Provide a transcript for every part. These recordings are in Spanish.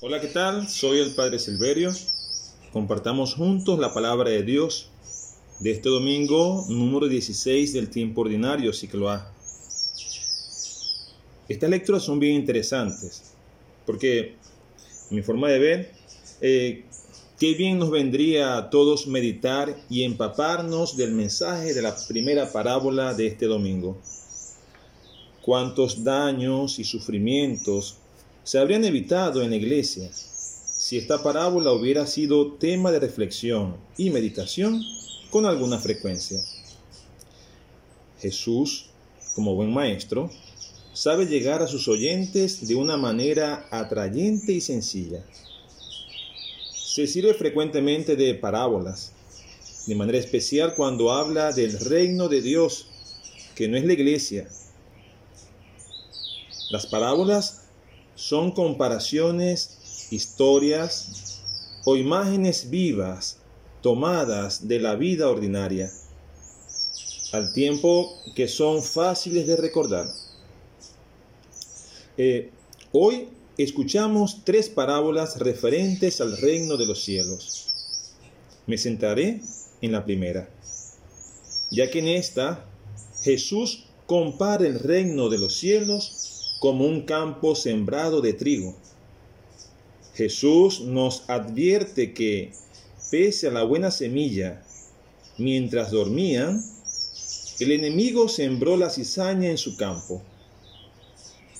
Hola, ¿qué tal? Soy el Padre Silverio. Compartamos juntos la palabra de Dios de este domingo número 16 del tiempo ordinario, ciclo A. Estas lecturas son bien interesantes porque, mi forma de ver, eh, qué bien nos vendría a todos meditar y empaparnos del mensaje de la primera parábola de este domingo. Cuántos daños y sufrimientos se habrían evitado en la iglesia si esta parábola hubiera sido tema de reflexión y meditación con alguna frecuencia. Jesús, como buen maestro, sabe llegar a sus oyentes de una manera atrayente y sencilla. Se sirve frecuentemente de parábolas, de manera especial cuando habla del reino de Dios, que no es la iglesia. Las parábolas son comparaciones, historias o imágenes vivas tomadas de la vida ordinaria, al tiempo que son fáciles de recordar. Eh, hoy escuchamos tres parábolas referentes al reino de los cielos. Me sentaré en la primera, ya que en esta Jesús compara el reino de los cielos como un campo sembrado de trigo. Jesús nos advierte que, pese a la buena semilla, mientras dormían, el enemigo sembró la cizaña en su campo.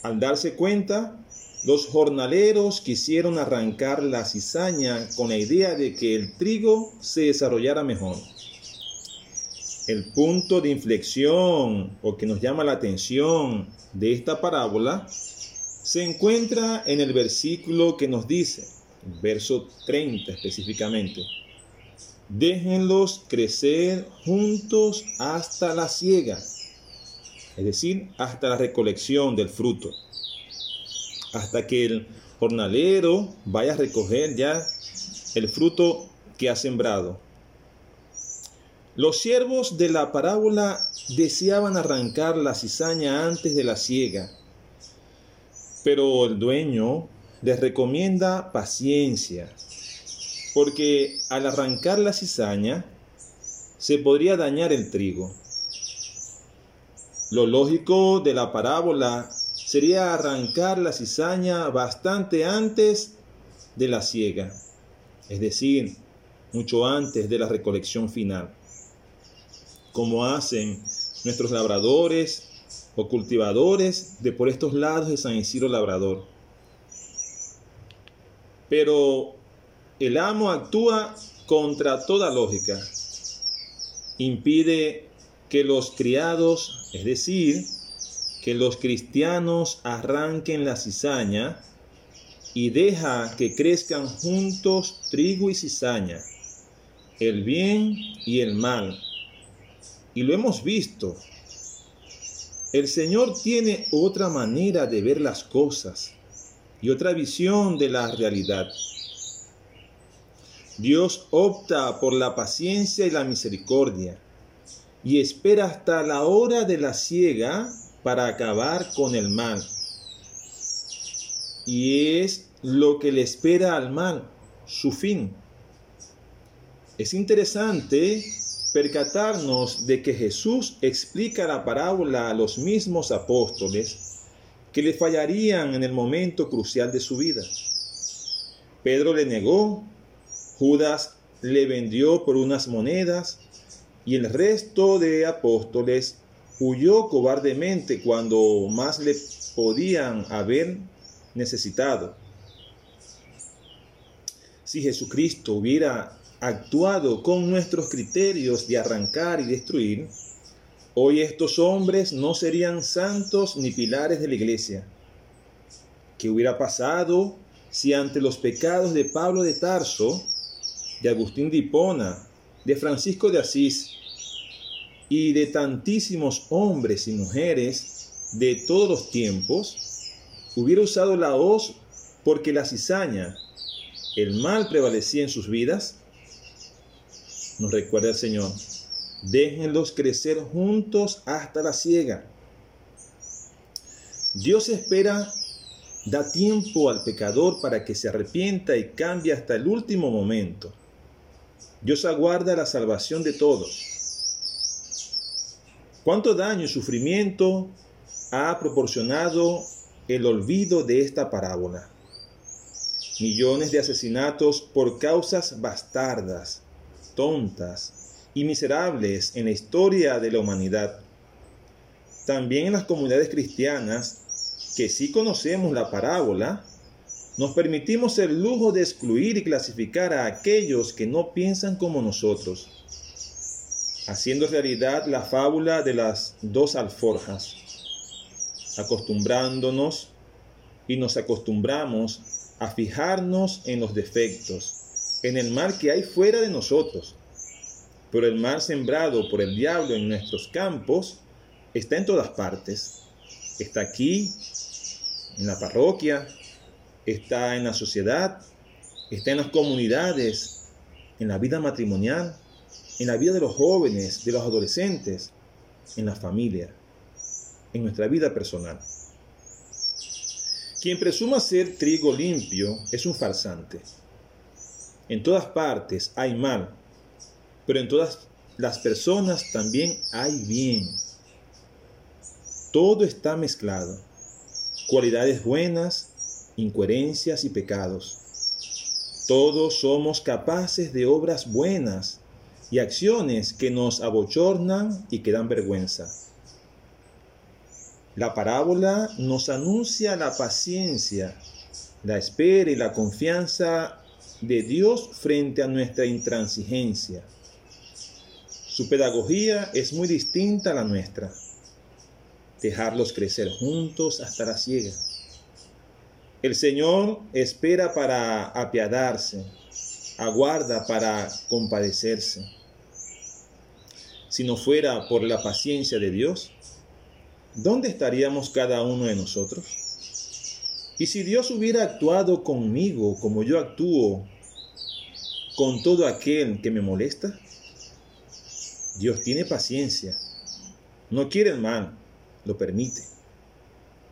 Al darse cuenta, los jornaleros quisieron arrancar la cizaña con la idea de que el trigo se desarrollara mejor. El punto de inflexión o que nos llama la atención de esta parábola se encuentra en el versículo que nos dice, verso 30 específicamente, déjenlos crecer juntos hasta la siega, es decir, hasta la recolección del fruto, hasta que el jornalero vaya a recoger ya el fruto que ha sembrado. Los siervos de la parábola deseaban arrancar la cizaña antes de la siega, pero el dueño les recomienda paciencia, porque al arrancar la cizaña se podría dañar el trigo. Lo lógico de la parábola sería arrancar la cizaña bastante antes de la siega, es decir, mucho antes de la recolección final como hacen nuestros labradores o cultivadores de por estos lados de San Isidro Labrador. Pero el amo actúa contra toda lógica. Impide que los criados, es decir, que los cristianos arranquen la cizaña y deja que crezcan juntos trigo y cizaña, el bien y el mal, y lo hemos visto. El Señor tiene otra manera de ver las cosas y otra visión de la realidad. Dios opta por la paciencia y la misericordia y espera hasta la hora de la ciega para acabar con el mal. Y es lo que le espera al mal, su fin. Es interesante percatarnos de que Jesús explica la parábola a los mismos apóstoles que le fallarían en el momento crucial de su vida. Pedro le negó, Judas le vendió por unas monedas y el resto de apóstoles huyó cobardemente cuando más le podían haber necesitado. Si Jesucristo hubiera actuado con nuestros criterios de arrancar y destruir, hoy estos hombres no serían santos ni pilares de la iglesia. ¿Qué hubiera pasado si ante los pecados de Pablo de Tarso, de Agustín de Hipona, de Francisco de Asís y de tantísimos hombres y mujeres de todos los tiempos, hubiera usado la hoz porque la cizaña, el mal prevalecía en sus vidas? Nos recuerda el Señor. Déjenlos crecer juntos hasta la siega. Dios espera da tiempo al pecador para que se arrepienta y cambie hasta el último momento. Dios aguarda la salvación de todos. ¿Cuánto daño y sufrimiento ha proporcionado el olvido de esta parábola? Millones de asesinatos por causas bastardas, tontas y miserables en la historia de la humanidad. También en las comunidades cristianas, que sí conocemos la parábola, nos permitimos el lujo de excluir y clasificar a aquellos que no piensan como nosotros, haciendo realidad la fábula de las dos alforjas, acostumbrándonos y nos acostumbramos a fijarnos en los defectos, en el mal que hay fuera de nosotros. Pero el mal sembrado por el diablo en nuestros campos está en todas partes. Está aquí, en la parroquia, está en la sociedad, está en las comunidades, en la vida matrimonial, en la vida de los jóvenes, de los adolescentes, en la familia, en nuestra vida personal. Quien presuma ser trigo limpio es un farsante. En todas partes hay mal, pero en todas las personas también hay bien. Todo está mezclado. Cualidades buenas, incoherencias y pecados. Todos somos capaces de obras buenas y acciones que nos abochornan y que dan vergüenza. La parábola nos anuncia la paciencia, la espera y la confianza de Dios frente a nuestra intransigencia. Su pedagogía es muy distinta a la nuestra. Dejarlos crecer juntos hasta la ciega. El Señor espera para apiadarse, aguarda para compadecerse. Si no fuera por la paciencia de Dios, ¿dónde estaríamos cada uno de nosotros? Y si Dios hubiera actuado conmigo como yo actúo con todo aquel que me molesta, Dios tiene paciencia, no quiere el mal, lo permite.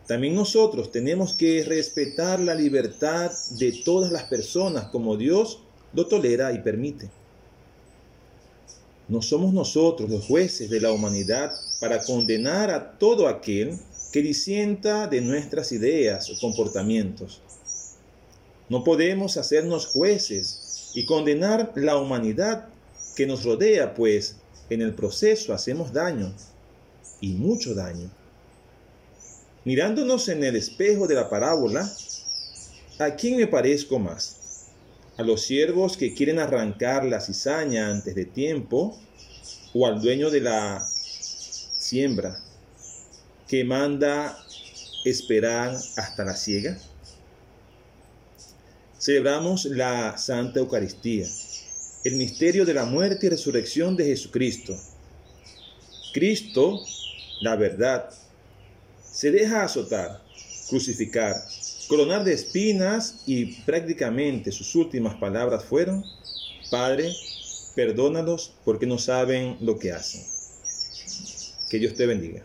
También nosotros tenemos que respetar la libertad de todas las personas como Dios lo tolera y permite. No somos nosotros los jueces de la humanidad para condenar a todo aquel que disienta de nuestras ideas o comportamientos. No podemos hacernos jueces y condenar la humanidad que nos rodea, pues en el proceso hacemos daño y mucho daño. Mirándonos en el espejo de la parábola, ¿a quién me parezco más? a los siervos que quieren arrancar la cizaña antes de tiempo, o al dueño de la siembra que manda esperar hasta la siega? Celebramos la Santa Eucaristía, el misterio de la muerte y resurrección de Jesucristo. Cristo, la verdad, se deja azotar, crucificar, coronar de espinas y prácticamente sus últimas palabras fueron, Padre, perdónalos porque no saben lo que hacen. Que Dios te bendiga.